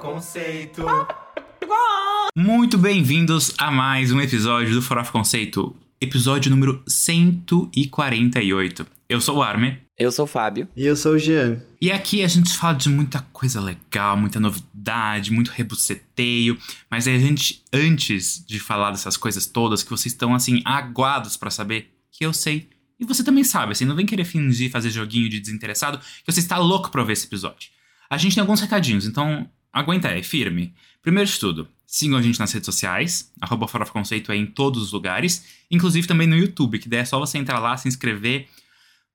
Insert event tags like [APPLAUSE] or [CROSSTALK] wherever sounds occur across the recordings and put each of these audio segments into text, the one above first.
Conceito. Muito bem-vindos a mais um episódio do Farofa Conceito, episódio número 148. Eu sou o Arme. Eu sou o Fábio. E eu sou o Jean. E aqui a gente fala de muita coisa legal, muita novidade, muito rebuceteio. Mas a gente, antes de falar dessas coisas todas que vocês estão assim aguados para saber, que eu sei e você também sabe, assim, não vem querer fingir fazer joguinho de desinteressado, que você está louco pra ver esse episódio. A gente tem alguns recadinhos, então aguenta aí, firme. Primeiro de tudo, sigam a gente nas redes sociais, arroba Farofa Conceito é em todos os lugares, inclusive também no YouTube, que daí é só você entrar lá, se inscrever.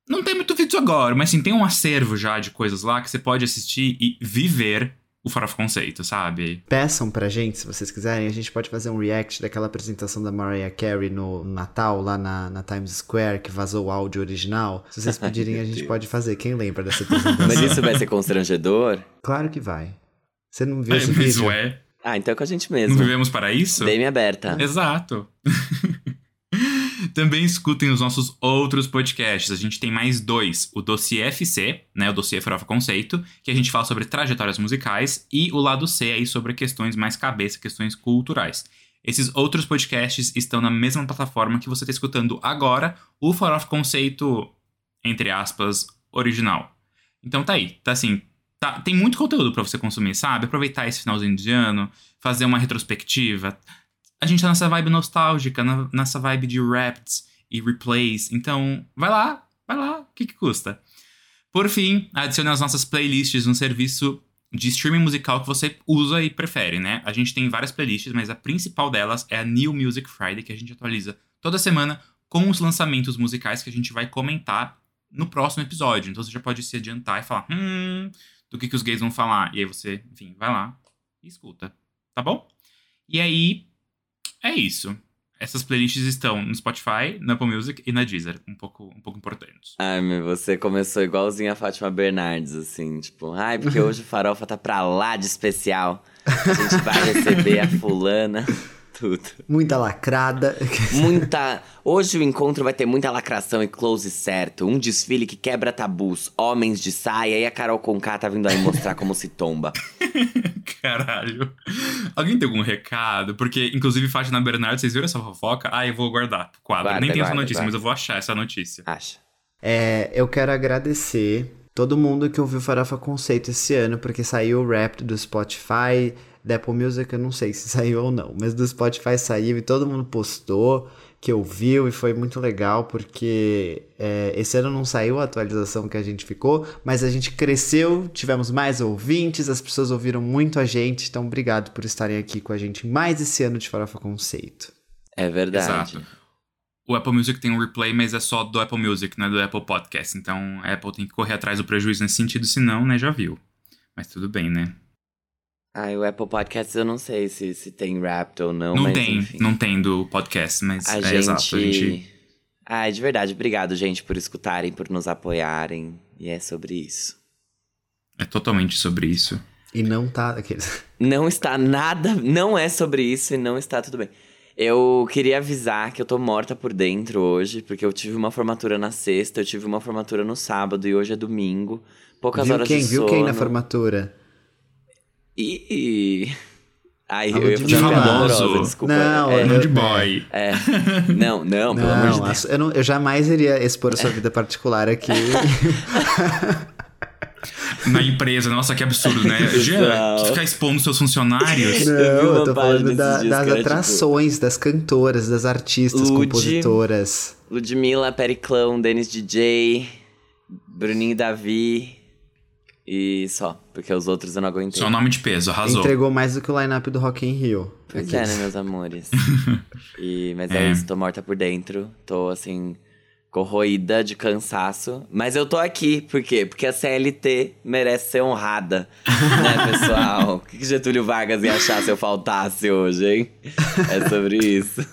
Não tem muito vídeo agora, mas sim, tem um acervo já de coisas lá que você pode assistir e viver o Farofa Conceito, sabe? Peçam pra gente, se vocês quiserem, a gente pode fazer um react daquela apresentação da Mariah Carey no Natal, lá na, na Times Square, que vazou o áudio original. Se vocês [LAUGHS] pedirem, a gente pode fazer. Quem lembra dessa [LAUGHS] apresentação? Mas isso vai ser constrangedor? Claro que vai. Você não viu É, esse mas vídeo? ué, Ah, então é com a gente não mesmo. vivemos para isso? Bem aberta. Exato. [LAUGHS] Também escutem os nossos outros podcasts. A gente tem mais dois: o Dossiê FC, né, o Dossiê Farofa Conceito, que a gente fala sobre trajetórias musicais, e o lado C aí sobre questões mais cabeça, questões culturais. Esses outros podcasts estão na mesma plataforma que você está escutando agora, o Farofa Conceito, entre aspas, original. Então tá aí, tá assim, tá, tem muito conteúdo pra você consumir, sabe? Aproveitar esse finalzinho de ano, fazer uma retrospectiva. A gente tá nessa vibe nostálgica, nessa vibe de raps e replays. Então, vai lá, vai lá, o que, que custa? Por fim, adicione as nossas playlists no serviço de streaming musical que você usa e prefere, né? A gente tem várias playlists, mas a principal delas é a New Music Friday, que a gente atualiza toda semana com os lançamentos musicais que a gente vai comentar no próximo episódio. Então você já pode se adiantar e falar, hum, do que, que os gays vão falar. E aí você, enfim, vai lá e escuta, tá bom? E aí, é isso. Essas playlists estão no Spotify, na Apple Music e na Deezer. Um pouco, um pouco importantes. Ai, meu, você começou igualzinho a Fátima Bernardes, assim, tipo, ai, porque hoje o farofa tá pra lá de especial. A gente vai receber a fulana. [LAUGHS] Tudo. Muita lacrada. Muita. Hoje o encontro vai ter muita lacração e close certo. Um desfile que quebra tabus. Homens de saia e a Carol Conká tá vindo aí mostrar como se tomba. [LAUGHS] Caralho. Alguém tem algum recado? Porque, inclusive, Fátima Bernardo, vocês viram essa fofoca? Ah, eu vou guardar pro quadro. Guarda, Nem tem essa notícia, guarda. mas eu vou achar essa notícia. Acha? É, eu quero agradecer todo mundo que ouviu Farofa Conceito esse ano, porque saiu o rap do Spotify, da Apple Music, eu não sei se [LAUGHS] saiu ou não, mas do Spotify saiu e todo mundo postou que ouviu e foi muito legal, porque é, esse ano não saiu a atualização que a gente ficou, mas a gente cresceu, tivemos mais ouvintes, as pessoas ouviram muito a gente, então obrigado por estarem aqui com a gente mais esse ano de Farofa Conceito. É verdade. Exato. O Apple Music tem um replay, mas é só do Apple Music, não é do Apple Podcast. Então a Apple tem que correr atrás do prejuízo nesse sentido, senão, né, já viu. Mas tudo bem, né? Ai, o Apple Podcasts eu não sei se, se tem Wrapped ou não, Não mas tem, enfim. não tem do podcast, mas A é gente... exato. A gente. Ai, de verdade, obrigado, gente, por escutarem, por nos apoiarem. E é sobre isso. É totalmente sobre isso. E não tá... Aqueles... [LAUGHS] Não está nada, não é sobre isso e não está tudo bem. Eu queria avisar que eu tô morta por dentro hoje, porque eu tive uma formatura na sexta, eu tive uma formatura no sábado e hoje é domingo. Poucas Viu horas quem? de Viu sono. quem na formatura? E... Ai, Alô, eu ia de fazer uma horrorosa, desculpa. Não, é, Não eu- de boy. é. Não, não, pelo amor de Não, Deus. eu, não- eu jamais iria expor a sua vida particular aqui. [LAUGHS] Na empresa, nossa, que absurdo, né? [LAUGHS] Jean, ficar expondo seus funcionários. [LAUGHS] Não, Eu vi uma eu tô falando da- dias das tipo, atrações, das cantoras, das artistas, Lud. compositoras. Ludmilla, Periclão, Denis DJ, Bruninho Davi e só. Porque os outros eu não aguentei. Seu nome de peso, arrasou. Entregou mais do que o line-up do Rock in Rio. Pois Aqueles. é, né, meus amores? [LAUGHS] e, mas é. É. isso, tô morta por dentro. Tô, assim, corroída de cansaço. Mas eu tô aqui, por quê? Porque a CLT merece ser honrada, né, [LAUGHS] pessoal? O que que Getúlio Vargas ia achar se eu faltasse hoje, hein? É sobre isso.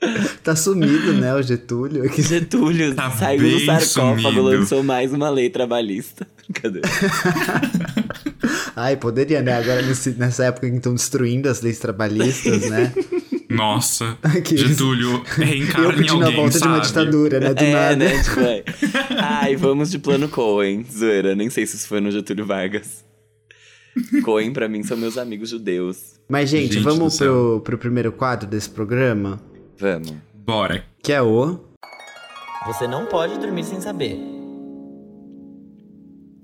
[LAUGHS] Tá sumido, né, o Getúlio. aqui. Getúlio Tá saiu do sarcófago, sumido. lançou mais uma lei trabalhista. [LAUGHS] Cadê? [LAUGHS] Ai, poderia, né? Agora nesse- nessa época em que estão destruindo as leis trabalhistas, né? Nossa, Aqueles- Getúlio Eu reencarna em pedindo a alguém, volta de uma ditadura, né? Do é, nada. né? Tipo, é. Ai, vamos de plano Cohen. Zoeira, nem sei se isso foi no Getúlio Vargas. Coen, pra mim, são meus amigos judeus. Mas, gente, Gente vamos pro, pro primeiro quadro desse programa, Vamos. Bora. que é o. Você não pode dormir sem saber.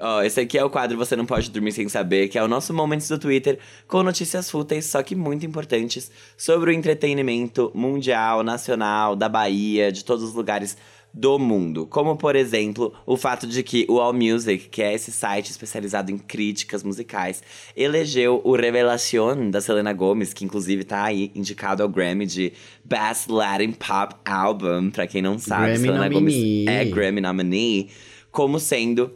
Ó, esse aqui é o quadro Você Não Pode Dormir Sem Saber, que é o nosso Momentos do Twitter, com notícias fúteis, só que muito importantes, sobre o entretenimento mundial, nacional, da Bahia, de todos os lugares do mundo. Como, por exemplo, o fato de que o AllMusic, que é esse site especializado em críticas musicais, elegeu o Revelación da Selena Gomez, que inclusive tá aí indicado ao Grammy de Best Latin Pop Album, pra quem não sabe, Grammy Selena nominee. Gomez é Grammy nominee, como sendo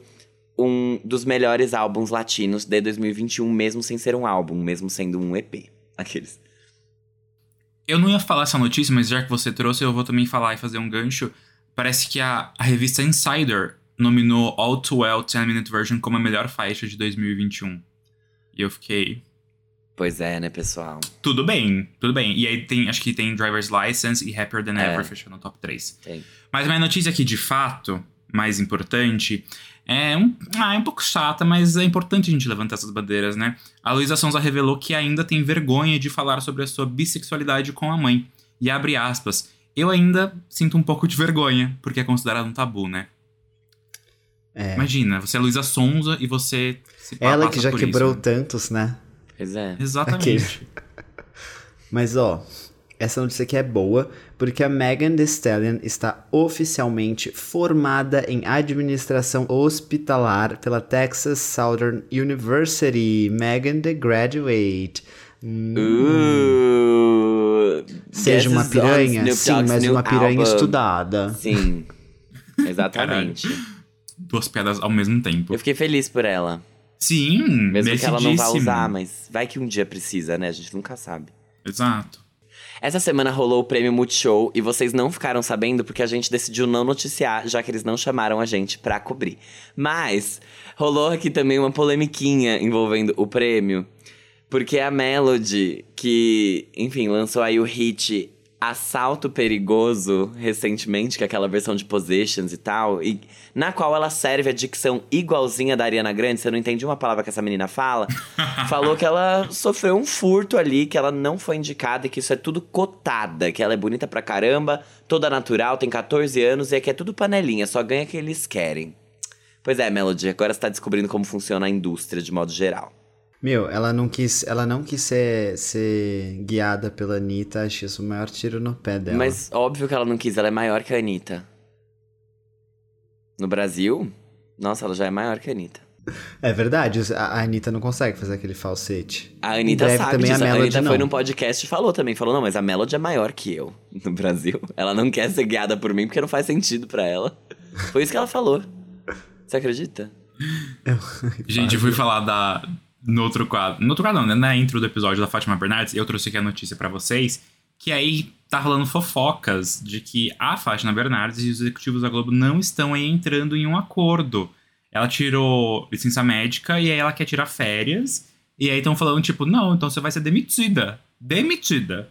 um dos melhores álbuns latinos de 2021, mesmo sem ser um álbum, mesmo sendo um EP. Aqueles. Eu não ia falar essa notícia, mas já que você trouxe, eu vou também falar e fazer um gancho. Parece que a, a revista Insider nominou All Too Well 10 Minute Version como a melhor faixa de 2021. E eu fiquei. Pois é, né, pessoal? Tudo bem, tudo bem. E aí tem, acho que tem Driver's License e Happier Than É. Ever fechando no top 3. Tem. Mas a minha notícia aqui, de fato, mais importante, é um, ah, é um pouco chata, mas é importante a gente levantar essas bandeiras, né? A Luísa Sonza revelou que ainda tem vergonha de falar sobre a sua bissexualidade com a mãe. E abre aspas. Eu ainda sinto um pouco de vergonha, porque é considerado um tabu, né? É. Imagina, você é Luísa Sonza e você se Ela que já por quebrou isso. tantos, né? Pois é. Exatamente. Mas ó, essa notícia aqui é boa porque a Megan Thee Stallion está oficialmente formada em administração hospitalar pela Texas Southern University. Megan the Graduate. Hum, Uh, seja uma piranha? Sim, mas uma piranha album. estudada. Sim. [LAUGHS] Exatamente. Duas piadas ao mesmo tempo. Eu fiquei feliz por ela. Sim, Mesmo que ela não vá usar, mas vai que um dia precisa, né? A gente nunca sabe. Exato. Essa semana rolou o prêmio Multishow e vocês não ficaram sabendo porque a gente decidiu não noticiar, já que eles não chamaram a gente pra cobrir. Mas rolou aqui também uma polemiquinha envolvendo o prêmio, porque a Melody, que, enfim, lançou aí o hit Assalto Perigoso recentemente, que é aquela versão de Positions e tal, e na qual ela serve a dicção igualzinha da Ariana Grande, você não entende uma palavra que essa menina fala, [LAUGHS] falou que ela sofreu um furto ali, que ela não foi indicada e que isso é tudo cotada, que ela é bonita pra caramba, toda natural, tem 14 anos e é que é tudo panelinha, só ganha o que eles querem. Pois é, Melody, agora você tá descobrindo como funciona a indústria de modo geral. Meu, ela não quis, ela não quis ser, ser guiada pela Anitta, acho isso o maior tiro no pé dela. Mas óbvio que ela não quis, ela é maior que a Anitta. No Brasil, nossa, ela já é maior que a Anitta. É verdade, a a Anitta não consegue fazer aquele falsete. A Anitta breve sabe também a disso. A, Melody Anitta foi não. num podcast e falou também. Falou, não, mas a Melody é maior que eu [LAUGHS] no Brasil. Ela não quer ser guiada por mim porque não faz sentido pra ela. Foi isso que ela falou. Você acredita? Gente, eu fui falar da. No outro quadro. No outro quadro, não, né? Na intro do episódio da Fátima Bernardes, eu trouxe aqui a notícia pra vocês. Que aí tá rolando fofocas de que a Fátima Bernardes e os executivos da Globo não estão aí entrando em um acordo. Ela tirou licença médica e aí ela quer tirar férias. E aí estão falando, tipo, não, então você vai ser demitida. Demitida.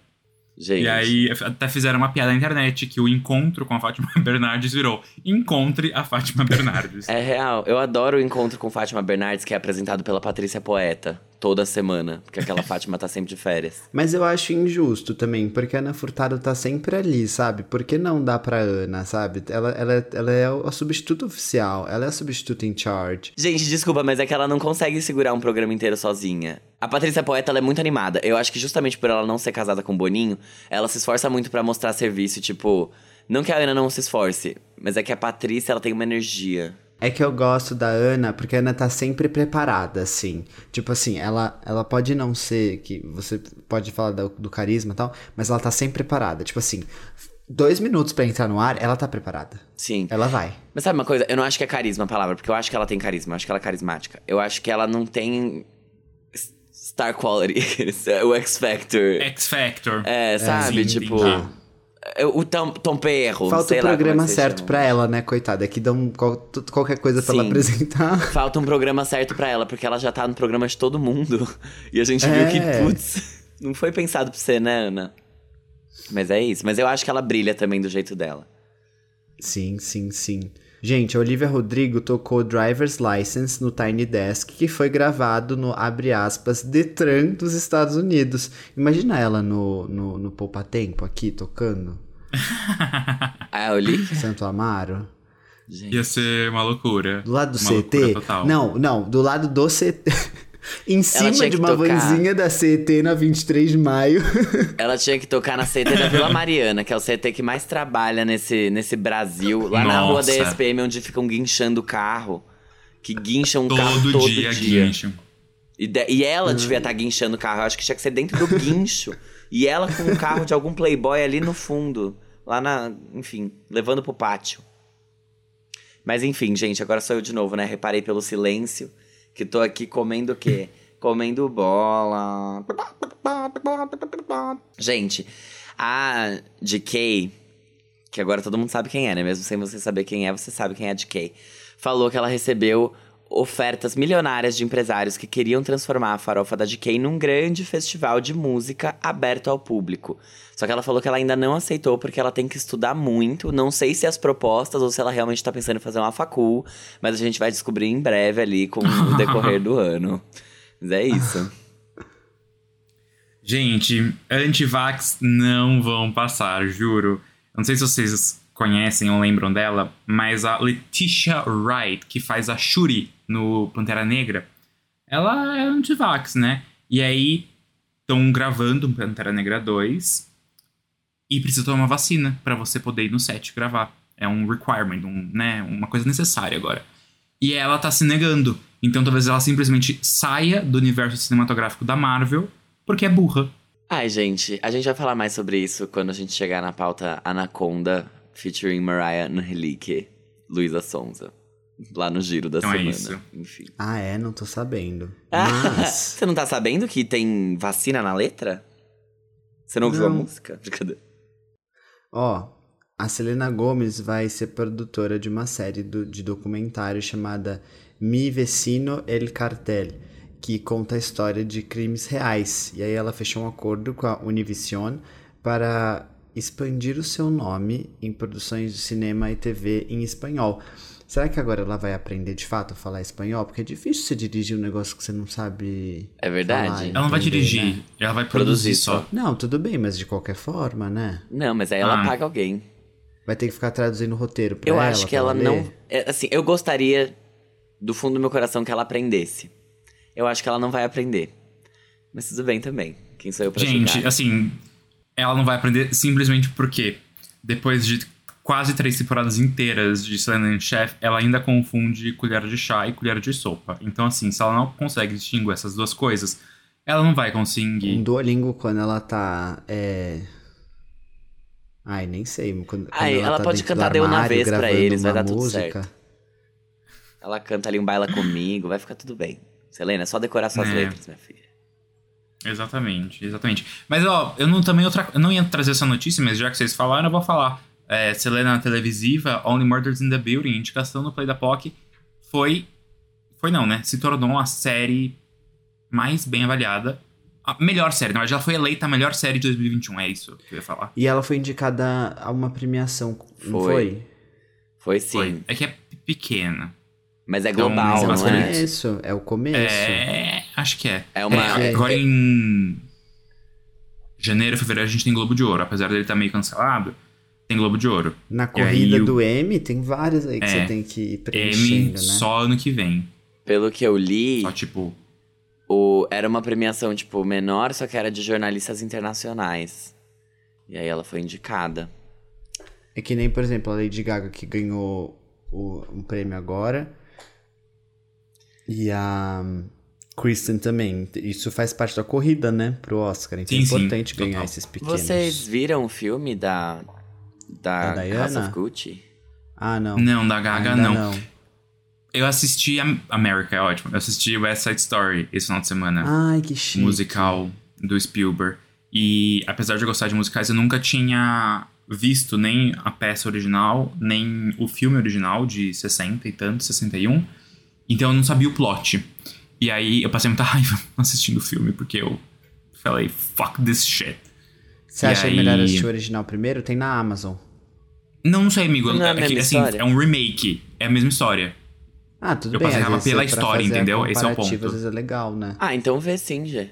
Gente. E aí até fizeram uma piada na internet que o encontro com a Fátima [LAUGHS] Bernardes virou Encontre a Fátima Bernardes. É real. Eu adoro o encontro com Fátima Bernardes, que é apresentado pela Patrícia Poeta, toda semana. Porque aquela [LAUGHS] Fátima tá sempre de férias. Mas eu acho injusto também, porque a Ana Furtado tá sempre ali, sabe? Por que não dá pra Ana, sabe? Ela, ela, ela é o substituto oficial, ela é a substituta in charge. Gente, desculpa, mas é que ela não consegue segurar um programa inteiro sozinha. A Patrícia Poeta, ela é muito animada. Eu acho que justamente por ela não ser casada com o Boninho, ela se esforça muito pra mostrar serviço, tipo... Não que a Ana não se esforce, mas é que a Patrícia, ela tem uma energia. É que eu gosto da Ana, porque a Ana tá sempre preparada, assim. Tipo assim, ela, ela pode não ser, que você pode falar do, do carisma e tal, mas ela tá sempre preparada. Tipo assim, dois minutos pra entrar no ar, ela tá preparada. Sim. Ela vai. Mas sabe uma coisa? Eu não acho que é carisma a palavra, porque eu acho que ela tem carisma, eu acho que ela é carismática. Eu acho que ela não tem star quality, [LAUGHS] o X Factor. X Factor. É, sabe? sim, tipo. entendi. É, O Tom, Tom Perro. Falta o é programa você certo pra ela, né, coitada? É que dão qualquer coisa pra ela apresentar. [LAUGHS] Falta um programa certo pra ela, porque ela já tá no programa de todo mundo. [LAUGHS] E a gente viu É. que, putz, não foi pensado pra você, né, Ana? Mas é isso. Mas eu acho que ela brilha também do jeito dela. Sim, sim, sim. Gente, a Olivia Rodrigo tocou Driver's License no Tiny Desk, que foi gravado no, abre aspas, Detran dos Estados Unidos. Imagina ela no, no, no Poupa Tempo aqui, tocando. [LAUGHS] Ah, Olivia? Santo Amaro. Gente. Ia ser uma loucura. Do lado do Uma CT? total. Não, não, do lado do CT. [LAUGHS] em cima de uma tocar. vanzinha da CT na 23 de maio. [LAUGHS] Ela tinha que tocar na CT da Vila Mariana, que é o CT que mais trabalha nesse, nesse Brasil. Lá na rua da Nossa. SPM, onde ficam guinchando o carro. Que guincham o carro Todo, todo dia, dia. guincho. E, de- e ela devia estar guinchando o carro. Eu acho que tinha que ser dentro do guincho. e ela com o carro de algum playboy ali no fundo. Lá na. Enfim, levando pro pátio. Mas enfim, gente, agora sou eu de novo, né? Reparei pelo silêncio que tô aqui comendo o quê? [LAUGHS] comendo bola. Gente, a DK, que agora todo mundo sabe quem é, né? Mesmo sem você saber quem é, você sabe quem é a DK. Falou que ela recebeu ofertas milionárias de empresários que queriam transformar a farofa da DK num grande festival de música aberto ao público. Só que ela falou que ela ainda não aceitou porque ela tem que estudar muito. Não sei se as propostas ou se ela realmente tá pensando em fazer uma facul, mas a gente vai descobrir em breve ali com o [LAUGHS] decorrer do ano. Mas é isso. Gente, antivax não vão passar, juro. Não sei se vocês conhecem ou lembram dela, mas a Letitia Wright, que faz a Shuri no Pantera Negra, ela é antivax, né? E aí estão gravando Pantera Negra 2 e precisa tomar uma vacina pra você poder ir no set gravar. É um requirement, um, né? uma coisa necessária agora. E ela tá se negando. Então talvez ela simplesmente saia do universo cinematográfico da Marvel porque é burra. Ai, gente, a gente vai falar mais sobre isso quando a gente chegar na pauta Anaconda featuring Mariah Angelique, Luísa Sonza. Lá no giro da Então é semana. isso. Enfim. ah, é? Não tô sabendo. Mas. [LAUGHS] Você não tá sabendo que tem vacina na letra? Você não ouviu a Não. música? [LAUGHS] Brincadeira. Ó, a Selena Gomez vai ser produtora de uma série do- de documentário chamada Mi Vecino El Cartel, que conta a história de crimes reais. E aí ela fechou um acordo com a Univision para expandir o seu nome em produções de cinema e TV em espanhol. Será que agora ela vai aprender de fato a falar espanhol? Porque é difícil você dirigir um negócio que você não sabe. É verdade. falar Ela não vai dirigir, né? ela vai Produzir produzir só. Não, tudo bem, mas de qualquer forma, né? Não, mas aí ela Ah. paga alguém. Vai ter que ficar traduzindo o roteiro pra Eu ela. acho que pra ela ler? não. é, assim, eu gostaria do fundo do meu coração que ela aprendesse. Eu acho que ela não vai aprender. Mas tudo bem também. Quem sou eu pra Gente, julgar? assim, ela não vai aprender simplesmente porque depois de quase três temporadas inteiras de Selena and Chef, ela ainda confunde colher de chá e colher de sopa. Então, assim, se ela não consegue distinguir essas duas coisas, ela não vai Um conseguir. Duolingo quando ela tá. É... Ai, nem sei. Quando, Ai, quando ela tá pode cantar Deu na vez pra eles, vai dar tudo música. certo. Ela canta ali um baila comigo, vai ficar tudo bem. Selena, é só decorar suas É. letras, minha filha. Exatamente, exatamente. Mas, ó, eu não, também outra, eu não ia trazer essa notícia, mas já que vocês falaram, eu vou falar. É, Selena televisiva, Only Murders in the Building, indicação no Play da POC, foi. Foi não, né? Se tornou a série mais bem avaliada. A melhor série, na verdade, ela foi eleita a melhor série de 2021, é isso que eu ia falar. E ela foi indicada a uma premiação, não Foi. foi? Foi sim. Foi. É que é pequena. Mas é Então, global, mas é não É o é? começo, é o começo. É. Acho que é. É uma- É, é- agora é- em. Janeiro, fevereiro, a gente tem Globo de Ouro. Apesar dele estar meio cancelado, tem Globo de Ouro. Na aí corrida o- do M, tem várias aí que É. você tem que ir M preenchendo, né? só ano que vem. Pelo que eu li, Só tipo. o, era uma premiação, tipo, menor, só que era de jornalistas internacionais. E aí ela foi indicada. É que nem, por exemplo, a Lady Gaga que ganhou o, um prêmio agora. E a Kristen também. Isso faz parte da corrida, né? Pro Oscar. Então Sim, é sim, importante ganhar total. esses pequenos. Vocês viram o filme da. Da, Da House of Gucci? Ah, não. Não, da Gaga Ainda não. Eu assisti a America, é ótimo. Eu assisti West Side Story esse final de semana. Ai, que chique. musical do Spielberg. E apesar de eu gostar de musicais, eu nunca tinha visto nem a peça original, nem o filme original de 60 e tanto, 61. Então eu não sabia o plot. E aí eu passei muita [LAUGHS] raiva assistindo o filme, porque eu falei, fuck this shit. Você E acha aí- melhor assistir o original primeiro? Tem na Amazon. Não, não sei, amigo. Não é é, que, assim, é um remake. É a mesma história. Ah, tudo Eu bem. passei às raiva pela é história, entendeu? Esse é o ponto. Às vezes é legal, né? Ah, então vê sim, Gê.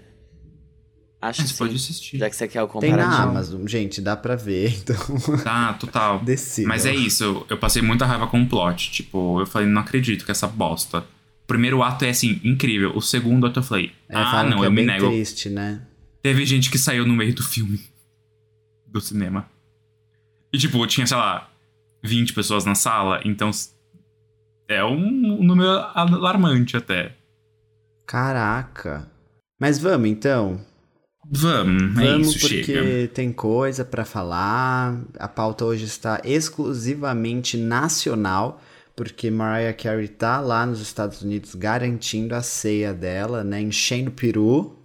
Acho Você que sim. pode assistir. Já que você quer o Tem na comparativo. Amazon, gente, dá pra ver. Então, Tá, total. [LAUGHS] decida. Mas é isso, eu passei muita raiva com o plot. Tipo, eu falei, não acredito que essa bosta. O primeiro ato é assim, incrível. O segundo ato eu falei, É, ah, não, é eu me bem nego. triste, né? Teve gente que saiu no meio do filme. [LAUGHS] Do cinema. E tipo, tinha, sei lá, 20 pessoas na sala, então. É um número alarmante até. Caraca. Mas vamos então. Vamos, é Vamos isso, porque chega. tem coisa pra falar. A pauta hoje está exclusivamente nacional, porque Mariah Carey tá lá nos Estados Unidos garantindo a ceia dela, né? Enchendo o peru.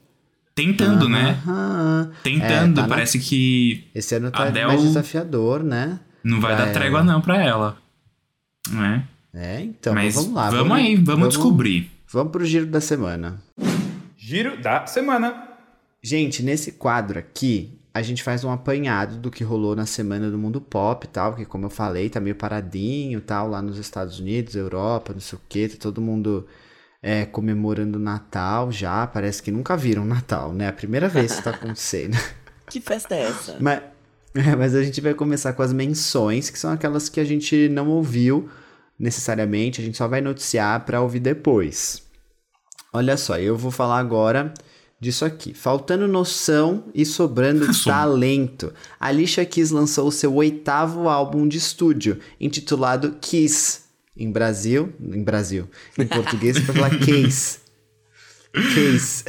Tentando, né? Aham. Tentando, É, tá na- parece que Esse ano tá Adele- mais desafiador, né? não vai Pra dar trégua ela. não pra ela. Não é? É, então, Mas vamos lá. vamos aí, vamos, descobrir. Vamos pro giro da semana. Giro da semana. Gente, nesse quadro aqui, a gente faz um apanhado do que rolou na semana do mundo pop e tal, que como eu falei, tá meio paradinho e tal, lá nos Estados Unidos, Europa, não sei o que, tá todo mundo é, comemorando o Natal já, parece que nunca viram Natal, né? A primeira vez que tá [LAUGHS] acontecendo. Que festa é essa? mas, é, mas a gente vai começar com as menções, que são aquelas que a gente não ouviu necessariamente, a gente só vai noticiar pra ouvir depois. Olha só, eu vou falar agora disso aqui. Faltando noção e sobrando [LAUGHS] Som. talento. A Alicia Keys lançou o seu oitavo álbum de estúdio, intitulado Kiss. Em Brasil, em Brasil, em [LAUGHS] português para falar Case. [LAUGHS] Case.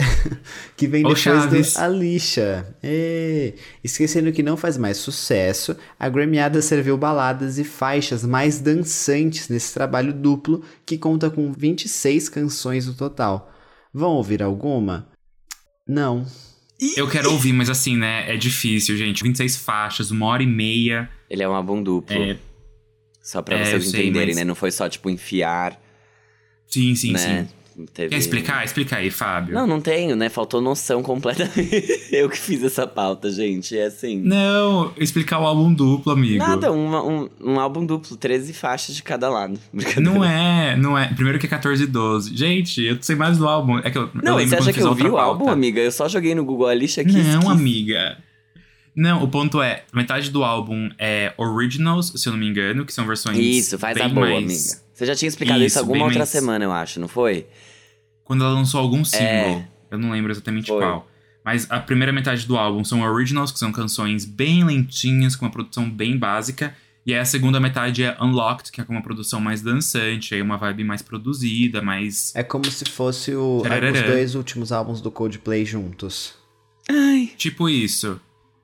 que vem depois Chaves. do Alicia. Esquecendo que não faz mais sucesso, a Grammyada serviu baladas e faixas mais dançantes nesse trabalho duplo que conta com 26 canções no total. Vão ouvir alguma? Não. Eu quero ouvir, mas assim, né? É difícil, gente. 26 faixas, uma hora e meia. Ele é um álbum duplo. É, Só pra É, vocês eu sei, entenderem, mas- né? Não foi só, tipo, enfiar, sim, sim, né? sim. Teve... Quer explicar? Explica aí, Fábio. Não, não tenho, né? Faltou noção completamente. [LAUGHS] Eu que fiz essa pauta, gente. É assim. Não, explicar o álbum duplo, amigo. Nada, uma- um, um álbum duplo, 13 faixas de cada lado. [LAUGHS] Não é, não é. Primeiro que é 14 e 12. Gente, eu sei mais do álbum. É que eu, eu Não, lembro você acha que a eu vi o álbum, pauta. amiga? Eu só joguei no Google Alicia Keys. Não, Kiss. amiga. Não, o ponto é, metade do álbum é originals, se eu não me engano, que são versões Isso, faz a bem boa, mais- amiga. Você já tinha explicado isso, Isso, alguma outra mais- semana, eu acho, não foi? Quando ela lançou algum single. É. Eu não lembro exatamente Foi. qual. Mas a primeira metade do álbum são originals, que são canções bem lentinhas, com uma produção bem básica. E aí a segunda metade é Unlocked, que é com uma produção mais dançante, aí uma vibe mais produzida, mais. É como se fosse o, os dois últimos álbuns do Coldplay juntos. Ai. Tipo isso.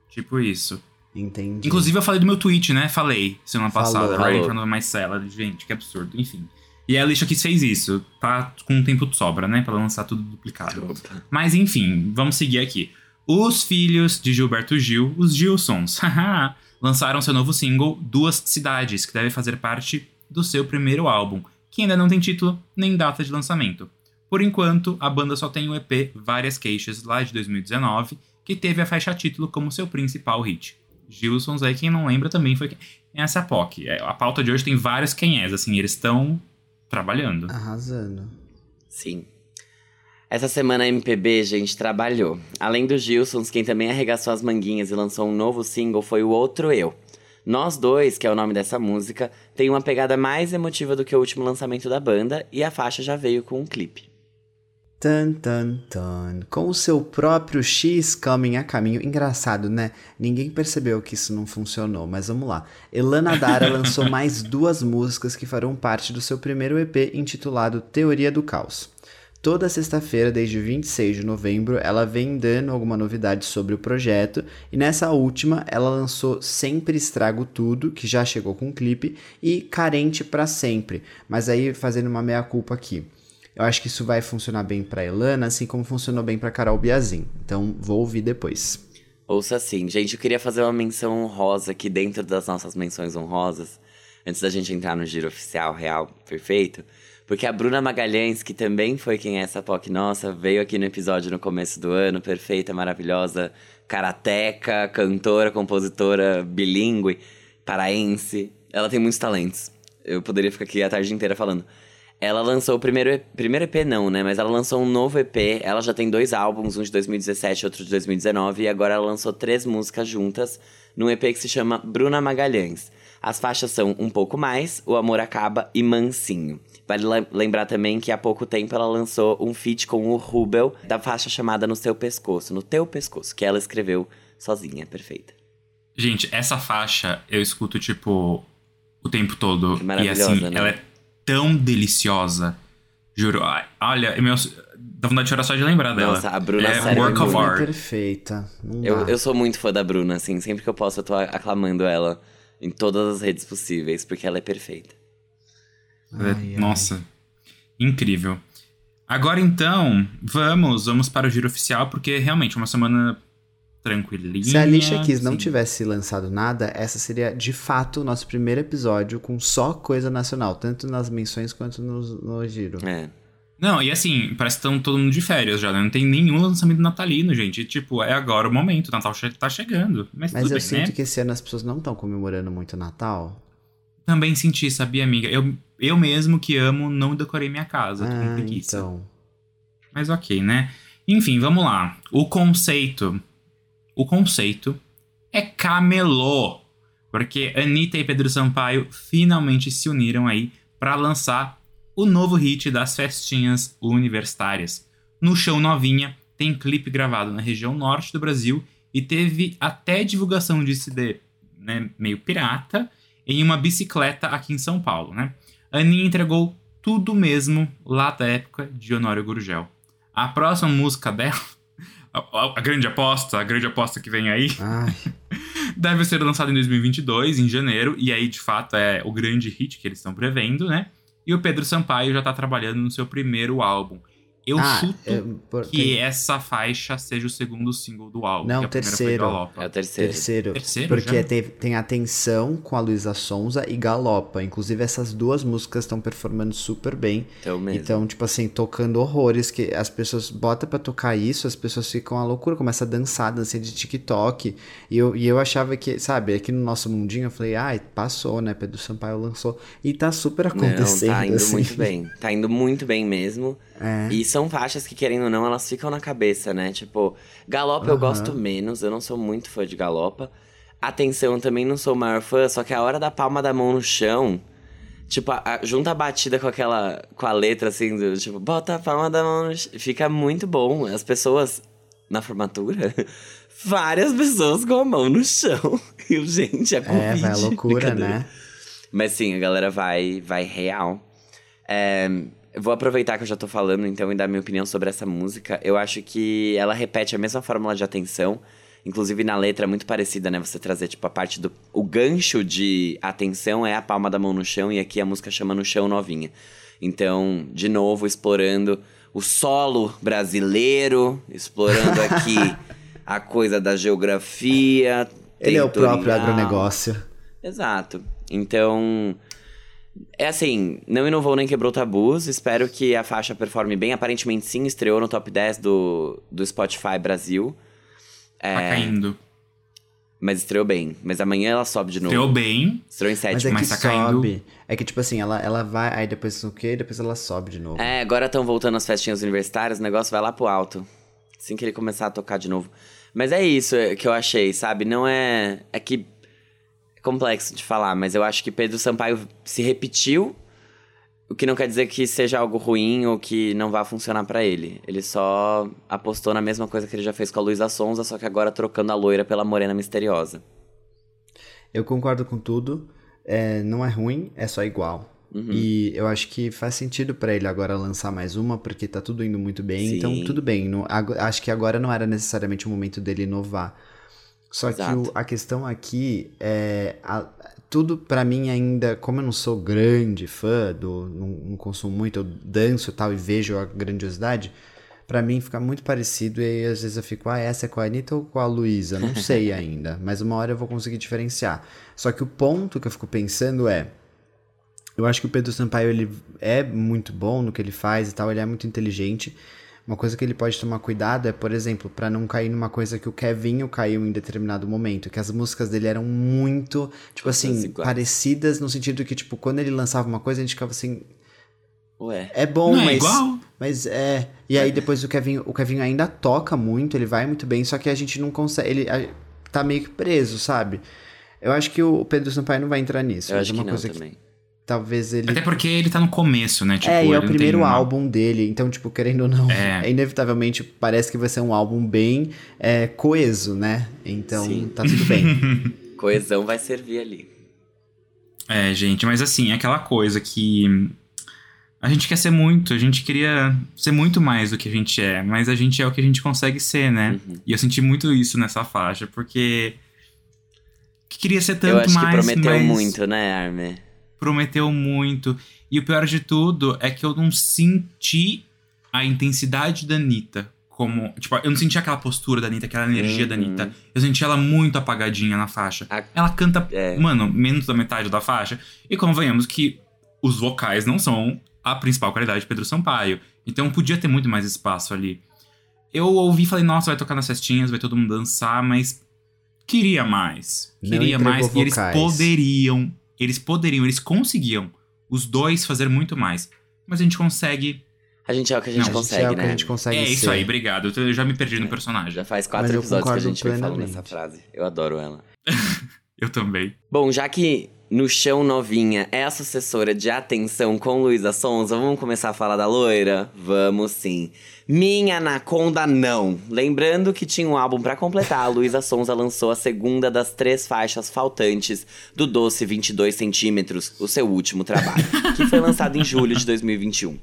Tipo isso. Entendi. Inclusive, eu falei do meu tweet, né? Falei semana Falou. passada. Falou. In front of my salad. Gente, que absurdo. Enfim. E a Alicia Keys fez isso. Tá com um tempo de sobra, né? Pra lançar tudo duplicado. Mas enfim, vamos seguir aqui. Os filhos de Gilberto Gil, os Gilsons, [LAUGHS] lançaram seu novo single Duas Cidades, que deve fazer parte do seu primeiro álbum, que ainda não tem título nem data de lançamento. Por enquanto, a banda só tem o EP Várias Queixas, lá de 2019, que teve a faixa título como seu principal hit. Gilsons, aí quem não lembra também foi essa POC. É, A pauta de hoje tem vários quem és, assim, eles estão trabalhando. Arrasando. Sim. Essa semana a MPB, gente, trabalhou. Além dos Gilsons, quem também arregaçou as manguinhas e lançou um novo single foi o Outro Eu. Nós Dois, que é o nome dessa música, tem uma pegada mais emotiva do que o último lançamento da banda e a faixa já veio com um clipe. Tan, tan, tan. Com o seu próprio X coming a caminho. Engraçado, né? Ninguém percebeu que isso não funcionou, mas vamos lá. Elana Dara [LAUGHS] lançou mais duas músicas que farão parte do seu primeiro EP intitulado Teoria do Caos. Toda sexta-feira, desde 26 de novembro, ela vem dando alguma novidade sobre o projeto, e nessa última ela lançou Sempre Estrago Tudo, que já chegou com um clipe, e Carente pra Sempre, mas aí fazendo uma meia-culpa aqui. Eu acho que isso vai funcionar bem pra Elana, assim como funcionou bem pra Carol Biazin. Então vou ouvir depois. Ouça assim, gente, eu queria fazer uma menção honrosa aqui dentro das nossas menções honrosas, antes da gente entrar no giro oficial, real, perfeito. Porque a Bruna Magalhães, que também foi quem é essa POC nossa, veio aqui no episódio no começo do ano, perfeita, maravilhosa, karateca, cantora, compositora, bilíngue, paraense. Ela tem muitos talentos. Eu poderia ficar aqui a tarde inteira falando. Ela lançou o primeiro EP, primeiro EP não, né? Mas ela lançou um novo EP. Ela já tem dois álbuns, um de 2017 e outro de 2019. E agora ela lançou três músicas juntas num EP que se chama Bruna Magalhães. As faixas são Um Pouco Mais, O Amor Acaba e Mansinho. Vale lembrar também que há pouco tempo ela lançou um feat com o Rubel, da faixa chamada No Seu Pescoço, No Teu Pescoço, que ela escreveu sozinha, perfeita. Gente, essa faixa eu escuto, tipo, o tempo todo. Maravilhosa, e assim, né? ela é tão deliciosa. Juro. Ai, olha, meu, dá vontade de chorar só de lembrar dela. Nossa, a Bruna, é sério, work a of Bruna é art. perfeita. Eu, eu sou muito fã da Bruna, assim, sempre que eu posso eu tô aclamando ela em todas as redes possíveis, porque ela é perfeita. É- Ai, ai. Nossa, incrível. Agora então, vamos, vamos para o giro oficial, porque realmente é uma semana tranquilinha. Se a Alicia Keys não sim. tivesse lançado nada, essa seria de fato o nosso primeiro episódio com só coisa nacional, tanto nas menções quanto no, no giro. É. Não, e assim, parece que estão todo mundo de férias já, né? Não tem nenhum lançamento natalino, gente. E, tipo, é agora o momento, o Natal che- tá chegando. Mas, Mas tudo eu bem, sinto né? que esse ano as pessoas não estão comemorando muito o Natal. Também senti, sabia, amiga? Eu, eu mesmo que amo, não decorei minha casa, tô com Ah, preguiça. então. Mas ok, né? Enfim, vamos lá. O conceito. O conceito é camelô. Porque Anitta e Pedro Sampaio finalmente se uniram aí pra lançar o novo hit das festinhas universitárias. No show Novinha, tem clipe gravado na região norte do Brasil e teve até divulgação de CD né, meio pirata em uma bicicleta aqui em São Paulo, né? Aninha entregou tudo mesmo lá da época de Honório Gurgel. A próxima música dela, a, a- a grande aposta, a grande aposta que vem aí, [LAUGHS] deve ser lançada em 2022, em janeiro, e aí de fato é o grande hit que eles estão prevendo, né? E o Pedro Sampaio já tá trabalhando no seu primeiro álbum. Eu ah, chuto é, por- que tem- essa faixa seja o segundo single do álbum. Não, que a primeira terceiro. Foi Galopa. É o terceiro. Terceiro. Terceiro porque já? teve- tem Atenção com a Luísa Sonza e Galopa. Inclusive, essas duas músicas estão performando super bem. Então mesmo. Então, tipo assim, tocando horrores, que as pessoas botam pra tocar isso, as pessoas ficam à loucura, começa a dançar, dança de TikTok. E eu, e eu achava que, sabe, aqui no nosso mundinho, eu falei, ai, passou, né? Pedro Sampaio lançou. E tá super acontecendo. Não, tá indo assim. muito bem. Tá indo muito bem mesmo. É. E são faixas que, querendo ou não, elas ficam na cabeça, né? Tipo, Galopa eu Aham. gosto menos, eu não sou muito fã de Galopa. Atenção, eu também não sou o maior fã, só que a hora da palma da mão no chão. Tipo, a, a- junta a batida com aquela. com a letra assim, do tipo, bota a palma da mão no chão. Fica muito bom. As pessoas. Na formatura, [LAUGHS] várias pessoas com a mão no chão. [LAUGHS] E, gente, é Covid. É, vai loucura, né? Mas sim, a galera vai, vai real. É, eu vou aproveitar que eu já tô falando, então, e dar minha opinião sobre essa música. Eu acho que ela repete a mesma fórmula de atenção. Inclusive, na letra é muito parecida, né? Você trazer, tipo, a parte do... O gancho de atenção é a palma da mão no chão. E aqui a música chama No Chão Novinha. Então, de novo, explorando o solo brasileiro. Explorando aqui [LAUGHS] a coisa da geografia. Ele é o próprio agronegócio. Exato. Então, é assim, não inovou nem quebrou tabus. Espero que a faixa performe bem. Aparentemente, sim, estreou no top 10 do, do Spotify Brasil. Tá É, caindo. mas estreou bem. Mas amanhã ela sobe de novo. Estreou bem. Estreou em Mas é sétimo. que mas tá caindo. sobe. É que, tipo assim, ela, ela vai, aí depois o quê? Depois ela sobe de novo. É, agora estão voltando as festinhas universitárias, o negócio vai lá pro alto. Assim que ele começar a tocar de novo. Mas é isso que eu achei, sabe? Não é. É que. Complexo de falar, mas eu acho que Pedro Sampaio se repetiu. O que não quer dizer que seja algo ruim ou que não vá funcionar pra ele. Ele só apostou na mesma coisa que ele já fez com a Luísa Sonza, só que agora trocando a loira pela morena misteriosa. Eu concordo com tudo. É, não é ruim, é só igual. Uhum. E eu acho que faz sentido pra ele agora lançar mais uma, porque tá tudo indo muito bem. Sim. Então, tudo bem. Não- acho que agora não era necessariamente o momento dele inovar. Só que Exato. o- a questão aqui é. a- tudo pra mim ainda, como eu não sou grande fã, do, não, não consumo muito, eu danço e tal e vejo a grandiosidade. Pra mim fica muito parecido e aí às vezes eu fico, ah, essa é com a Anitta ou com a Luísa? Não [LAUGHS] sei ainda, mas uma hora eu vou conseguir diferenciar. Só que o ponto que eu fico pensando é, eu acho que o Pedro Sampaio ele é muito bom no que ele faz e tal, ele é muito inteligente, Uma coisa que ele pode tomar cuidado é, por exemplo, para não cair numa coisa que o Kevinho caiu em determinado momento, que as músicas dele eram muito, tipo assim, parecidas no sentido que, tipo, quando ele lançava uma coisa, a gente ficava assim, Ué. é bom, Não é mas. igual? Mas é. E aí depois o Kevin, o Kevin ainda toca muito, ele vai muito bem, só que a gente não consegue. Ele a- tá meio que preso, sabe? Eu acho que o Pedro Sampaio não vai entrar nisso. Eu acho é que uma não coisa também. que talvez ele. Até porque ele tá no começo, né? Tipo, é, e é o primeiro uma- álbum dele, então, tipo, querendo ou não, [LAUGHS] É. inevitavelmente parece que vai ser um álbum bem é, coeso, né? Então, Sim. tá tudo bem. [LAUGHS] Coesão vai servir ali. É, gente, mas assim, é aquela coisa que a gente quer ser muito, a gente queria ser muito mais do que a gente é, mas a gente é o que a gente consegue ser, né? Uhum. E eu senti muito isso nessa faixa, porque que queria ser tanto Eu acho mais, que prometeu mas muito, né, Arme? Prometeu muito. E o pior de tudo é que eu não senti a intensidade da Anitta. Como, tipo, eu não senti aquela postura da Anitta, aquela energia da Uhum. Anitta. Eu senti ela muito apagadinha na faixa. A- Ela canta, É. mano, menos da metade da faixa. E convenhamos que os vocais não são a principal qualidade de Pedro Sampaio. Então podia ter muito mais espaço ali. Eu ouvi e falei, nossa, vai tocar nas festinhas, vai todo mundo dançar, mas queria mais. Não Queria mais. E eles vocais. poderiam, eles poderiam, eles conseguiam, os dois fazer muito mais. Mas a gente consegue. A gente é o que a gente Não, a gente consegue, é né? a gente consegue é isso ser. aí, obrigado. Eu já me perdi no personagem. Já faz quatro episódios que a gente vem falando plenamente. essa frase. Eu adoro ela. [LAUGHS] Eu também. Bom, já que no chão novinha é a sucessora de Atenção com Luísa Sonza, vamos começar a falar da loira? Vamos sim. Minha Anaconda não. Lembrando que tinha um álbum pra completar, a Luísa Sonza lançou a segunda das três faixas faltantes do Doce 22 centímetros, o seu último trabalho, que foi lançado em julho de 2021.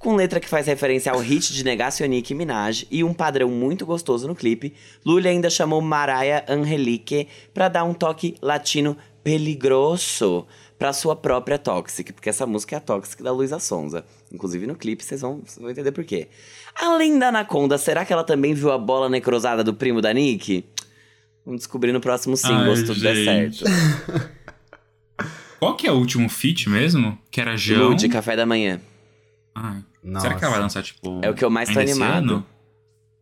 Com letra que faz referência ao hit de Negacionic e Minaj e um padrão muito gostoso no clipe, Lully ainda chamou Mariah Angelique pra dar um toque latino peligroso pra sua própria Toxic, porque essa música é a Toxic da Luísa Sonza. Inclusive no clipe vocês vão, vocês vão entender por quê. Além da Anaconda, será que ela também viu a bola necrosada do primo da Nick? Vamos descobrir no próximo single, Ai, se tudo der certo. [LAUGHS] Qual que é o último feat mesmo? Que era João. Lu, de café da manhã. Ai. Será que ela vai lançar, tipo. É o que eu mais tô animado.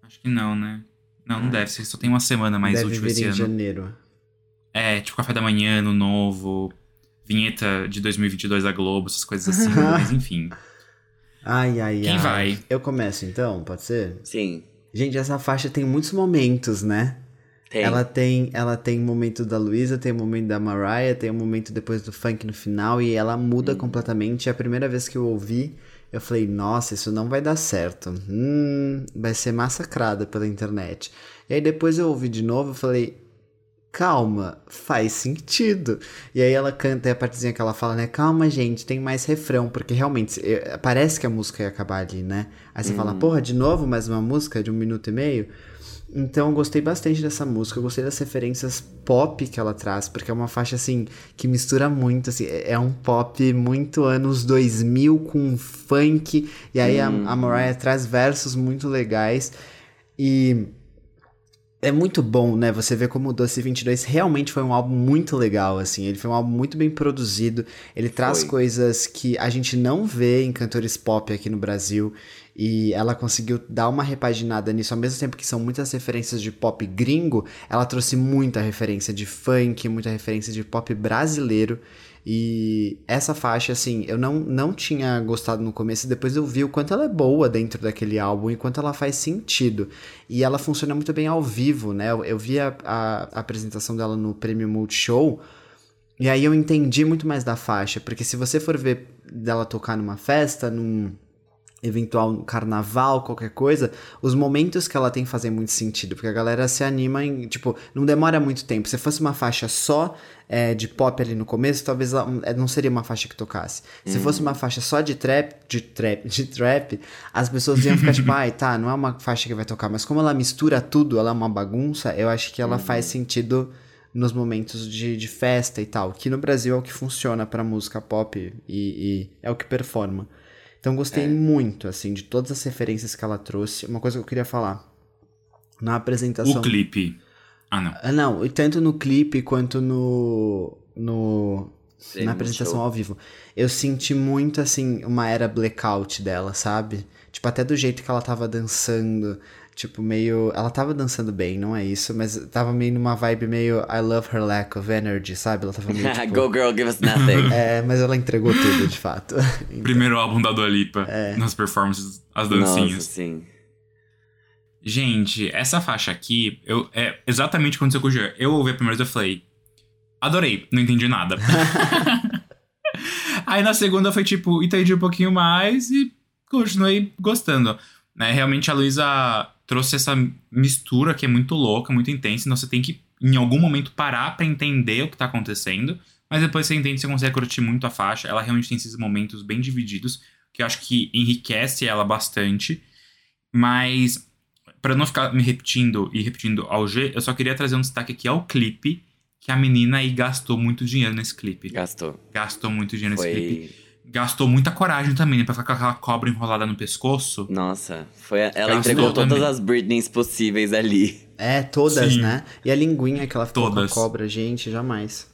Acho que não, né? Não, não deve ser. Só tem uma semana mais Deve útil vir esse em ano. janeiro. É, tipo café da manhã, ano novo, vinheta de 2022 da Globo, essas coisas assim. [LAUGHS] mas enfim. Ai, ai, Quem ai. vai? Eu começo então, pode ser? Sim, Gente, essa faixa tem muitos momentos, né? tem. Ela tem, ela tem momento da Luísa, tem o momento da Mariah, tem o momento depois do funk no final e ela muda completamente. É a primeira vez que eu ouvi, eu falei, nossa, isso não vai dar certo. Hum, vai ser massacrada pela internet. E aí depois eu ouvi de novo, eu falei, calma, faz sentido. E aí ela canta, a partezinha que ela fala, né? Calma, gente, tem mais refrão, porque realmente eh, parece que a música ia acabar ali, né? Aí você fala, porra, de novo mais uma música de um minuto e meio? Então eu gostei bastante dessa música, eu gostei das referências pop que ela traz, porque é uma faixa assim que mistura muito, assim, é é um pop muito anos 2000 com funk, e aí a, a Mariah traz versos muito legais e é muito bom, né? Você vê como o Doce 22 realmente foi um álbum muito legal, assim. Ele foi um álbum muito bem produzido. Ele traz Foi. coisas que a gente não vê em cantores pop aqui no Brasil. E ela conseguiu dar uma repaginada nisso. Ao mesmo tempo que são muitas referências de pop gringo, ela trouxe muita referência de funk, muita referência de pop brasileiro. E essa faixa, assim, eu não, não tinha gostado no começo, depois eu vi o quanto ela é boa dentro daquele álbum e quanto ela faz sentido. E ela funciona muito bem ao vivo, né? Eu, eu vi a, a- a apresentação dela no Prêmio Multishow, e aí eu entendi muito mais da faixa, porque se você for ver dela tocar numa festa, num eventual carnaval, qualquer coisa, os momentos que ela tem fazem muito sentido, porque a galera se anima em, tipo, não demora muito tempo. Se fosse uma faixa só é, de pop ali no começo, talvez ela, é, não seria uma faixa que tocasse. Se fosse uma faixa só de trap, de trap, de trap, as pessoas iam ficar tipo, [LAUGHS] ai, tá, não é uma faixa que vai tocar, mas como ela mistura tudo, ela é uma bagunça, eu acho que ela faz sentido nos momentos de, de festa e tal, que no Brasil é o que funciona pra música pop e, e é o que performa. Então gostei muito, assim, de todas as referências que ela trouxe. Uma coisa que eu queria falar. Na apresentação. O clipe. Ah, não. Ah, não, e tanto no clipe quanto no. no Sim, na apresentação show. ao vivo. Eu senti muito, assim, uma era blackout dela, sabe? Tipo, até do jeito que ela tava dançando. Tipo, meio. Ela tava dançando bem, não é isso, mas tava meio numa vibe meio I love her lack of energy, sabe? Ela tava meio. [LAUGHS] Tipo, Go girl, give us nothing. [LAUGHS] É, mas ela entregou tudo, de fato. [LAUGHS] Então, Primeiro álbum da Dua Lipa, nas performances, as dancinhas. Nossa, sim. Gente, essa faixa aqui, eu, é exatamente o que aconteceu com o Jean. Eu ouvi a primeira vez e eu falei, adorei, não entendi nada. Aí na segunda foi tipo, entendi um pouquinho mais e continuei gostando. Né, realmente a Luísa trouxe essa mistura que é muito louca, muito intensa, então você tem que em algum momento parar pra entender o que tá acontecendo, mas depois você entende, você consegue curtir muito a faixa. Ela realmente tem esses momentos bem divididos, que eu acho que enriquece ela bastante. Mas Pra não ficar me repetindo e repetindo ao G, eu só queria trazer um destaque aqui ao clipe, que a menina aí gastou muito dinheiro nesse clipe. Gastou. Gastou muito dinheiro nesse clipe. Gastou muita coragem também, né? Pra ficar com aquela cobra enrolada no pescoço. Nossa, foi. Ela Gastou entregou todas também. as Britneys possíveis ali. é, todas, Sim. né? E a linguinha que ela ficou Todas. com a cobra, gente, jamais.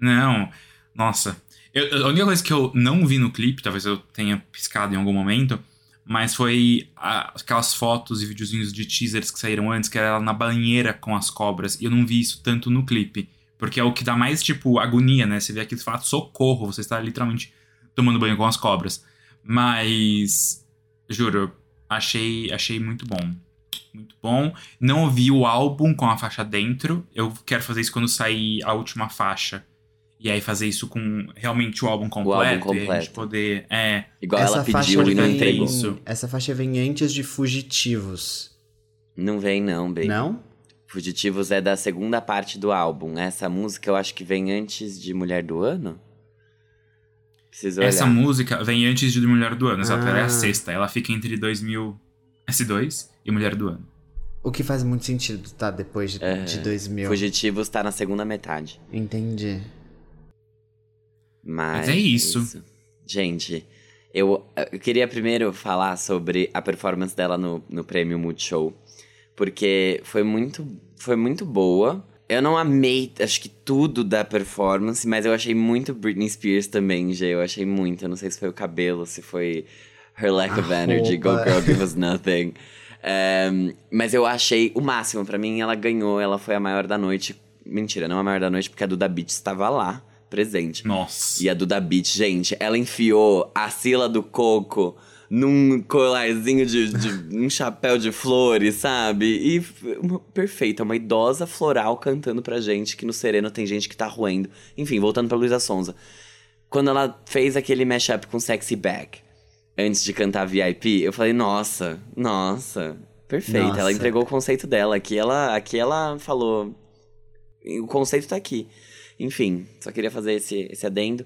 Não, nossa. Eu- a única coisa que eu não vi no clipe, talvez eu tenha piscado em algum momento, mas foi a- aquelas fotos e videozinhos de teasers que saíram antes, que era ela na banheira com as cobras. E eu não vi isso tanto no clipe. Porque é o que dá mais, tipo, agonia, né? Você vê aquele fato, socorro, você está literalmente tomando banho com as cobras. Mas, juro, achei, achei muito bom. Muito bom. Não ouvi o álbum com a faixa dentro. Eu quero fazer isso quando sair a última faixa. E aí fazer isso com realmente o álbum completo. E a gente completo. poder. É. Igual essa ela faixa pediu e não entregou. isso. Essa faixa vem antes de Fugitivos. Não vem, não, bem. Não? Fugitivos é da segunda parte do álbum. Essa música eu acho que vem antes de Mulher do Ano. Preciso olhar. Essa música vem antes de Mulher do Ano, exato. Ela é Ah. a sexta. Ela fica entre 2000 S2 e Mulher do Ano. O que faz muito sentido, tá? Depois de, É, de 2000. Fugitivos tá na segunda metade. Entendi. Mas, Mas é isso. Gente, eu, eu queria primeiro falar sobre a performance dela no, no prêmio Multishow. Porque foi muito, foi muito boa. Eu não amei, acho que tudo da performance, mas eu achei muito Britney Spears também, Gê. Eu achei muito. Eu não sei se foi o cabelo, se foi her lack A of energy, go girl, give us nothing. Um, mas eu achei o máximo. Pra mim, ela ganhou, ela foi a maior da noite. Mentira, não a maior da noite, porque a Duda Beat estava lá, presente. Nossa. E a Duda Beat, gente, ela enfiou a Sila do Coco num colarzinho de, de um chapéu de flores, sabe? E uma- perfeita, uma idosa floral cantando pra gente que no sereno tem gente que tá roendo. Enfim, voltando pra Luísa Sonza. Quando ela fez aquele mashup com Sexy Back, antes de cantar VIP, eu falei, nossa, nossa, perfeita. Ela entregou o conceito dela. Aqui ela, aqui ela falou, o conceito tá aqui. Enfim, só queria fazer esse, esse adendo.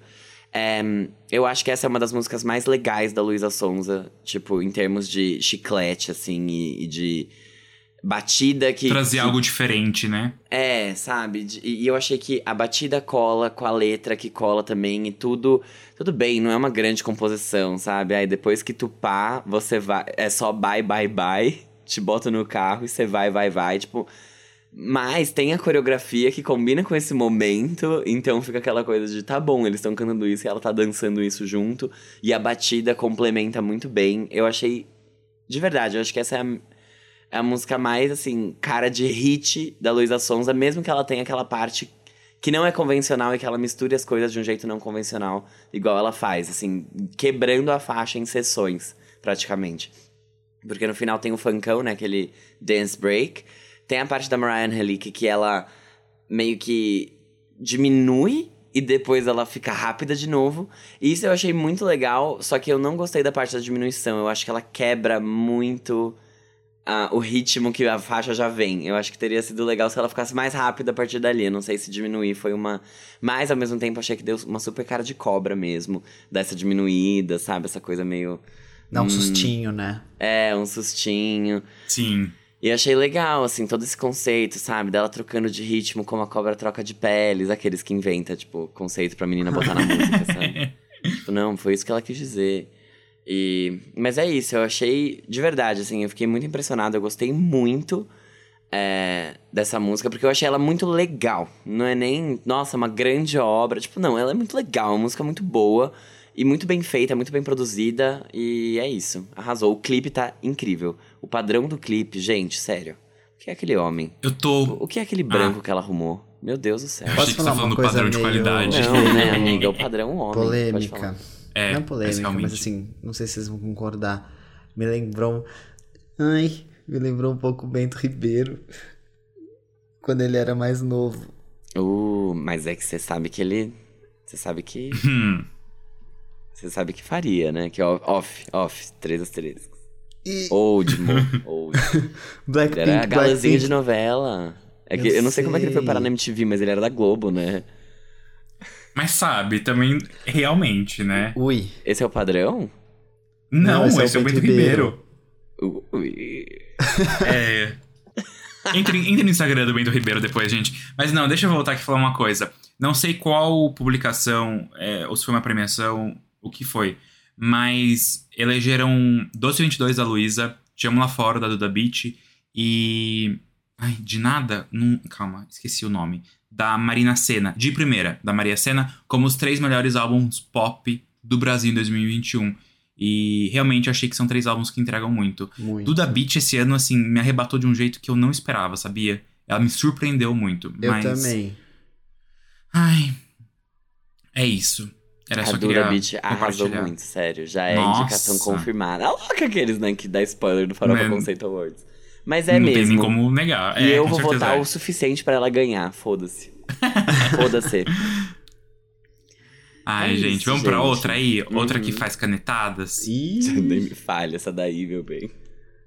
É, eu acho que essa é uma das músicas mais legais da Luísa Sonza, tipo, em termos de chiclete, assim, e, e de batida que. Trazer que- algo diferente, né? É, sabe? E e eu achei que a batida cola com a letra que cola também e tudo. Tudo bem, não é uma grande composição, sabe? Aí depois que tu pá, você vai. É só bye, bye, bye. Te bota no carro e você vai, vai, vai. Tipo. Mas tem a coreografia que combina com esse momento, então fica aquela coisa de tá bom, eles estão cantando isso e ela tá dançando isso junto, e a batida complementa muito bem. Eu achei. De verdade, eu acho que essa é a, é a música mais, assim, cara de hit da Luísa Sonza, mesmo que ela tenha aquela parte que não é convencional e que ela misture as coisas de um jeito não convencional, igual ela faz, assim, quebrando a faixa em sessões, praticamente. Porque no final tem o funkão, né, aquele dance break. Tem a parte da Mariah Angelique que ela meio que diminui e depois ela fica rápida de novo. E isso eu achei muito legal, só que eu não gostei da parte da diminuição. Eu acho que ela quebra muito ah, o ritmo que a faixa já vem. Eu acho que teria sido legal se ela ficasse mais rápida a partir dali. Eu não sei se diminuir foi uma. Mas ao mesmo tempo achei que deu uma super cara de cobra mesmo. Dessa diminuída, sabe? Essa coisa meio. Dá um sustinho, né? É, um sustinho. Sim. E achei legal, assim, todo esse conceito, sabe? Dela trocando de ritmo como a cobra troca de peles. Aqueles que inventa, tipo, conceito pra menina botar na música, sabe? [LAUGHS] Tipo, não, foi isso que ela quis dizer. E... Mas é isso, eu achei de verdade, assim, eu fiquei muito impressionado, eu gostei muito. é, dessa música, porque eu achei ela muito legal. Não é nem, nossa, uma grande obra. Tipo, não, ela é muito legal, uma música muito boa. E muito bem feita, muito bem produzida. E é isso. Arrasou. O clipe tá incrível. O padrão do clipe, gente, sério. O que é aquele homem? Eu tô. O que é aquele branco que ela arrumou? Meu Deus do céu. Eu achei que você tá falando do padrão de meio- qualidade. Não, né, [LAUGHS] amiga? O padrão homem. Polêmica. É, não mas polêmica, realmente. mas assim, não sei se vocês vão concordar. Me lembrou. Ai, me lembrou um pouco o Bento Ribeiro. Quando ele era mais novo. Uh, mas é que você sabe que ele. Você sabe que. Você sabe que faria, né? Que ó, off, off, três asteriscos. E Old, mo, [LAUGHS] old. Blackpink, Ele era galãzinho Blackpink. de novela. É que Eu eu, não sei, como é que ele foi sei. parar na MTV, mas ele era da Globo, né? Mas sabe, também, realmente, né? Ui. Esse é o padrão? Não, Não, esse, é o Bento Ribeiro. Ui. É. Entre, entre no Instagram do Bento Ribeiro depois, gente. Mas não, deixa eu voltar aqui e falar uma coisa. Não sei qual publicação, é, ou se foi uma premiação, o que foi. Mas elegeram Doce 22 da Luísa, Te Amo Lá Fora da Duda Beat e. Ai, de nada? Não, calma, esqueci o nome. Da Marina Senna, de primeira, da Maria Senna, como os três melhores álbuns pop do Brasil em 2021. E realmente achei que são três álbuns que entregam muito. Muito. Duda Beat esse ano, assim, me arrebatou de um jeito que eu não esperava, sabia? Ela me surpreendeu muito. Eu mas... também. Ai. É isso. Era A queria Beat arrasou muito, sério. Já é Nossa. indicação confirmada. A louca aqueles, né, que dá spoiler do Farofa Né? Conceito Awards. Mas é não tem nem mesmo. como negar. E É, eu vou certeza votar é. o suficiente pra ela ganhar, foda-se. [LAUGHS] Foda-se. Ai, É gente, isso, vamos pra gente. outra aí? Outra que Uhum. faz canetadas? Ih, Nem me falha essa daí, meu bem.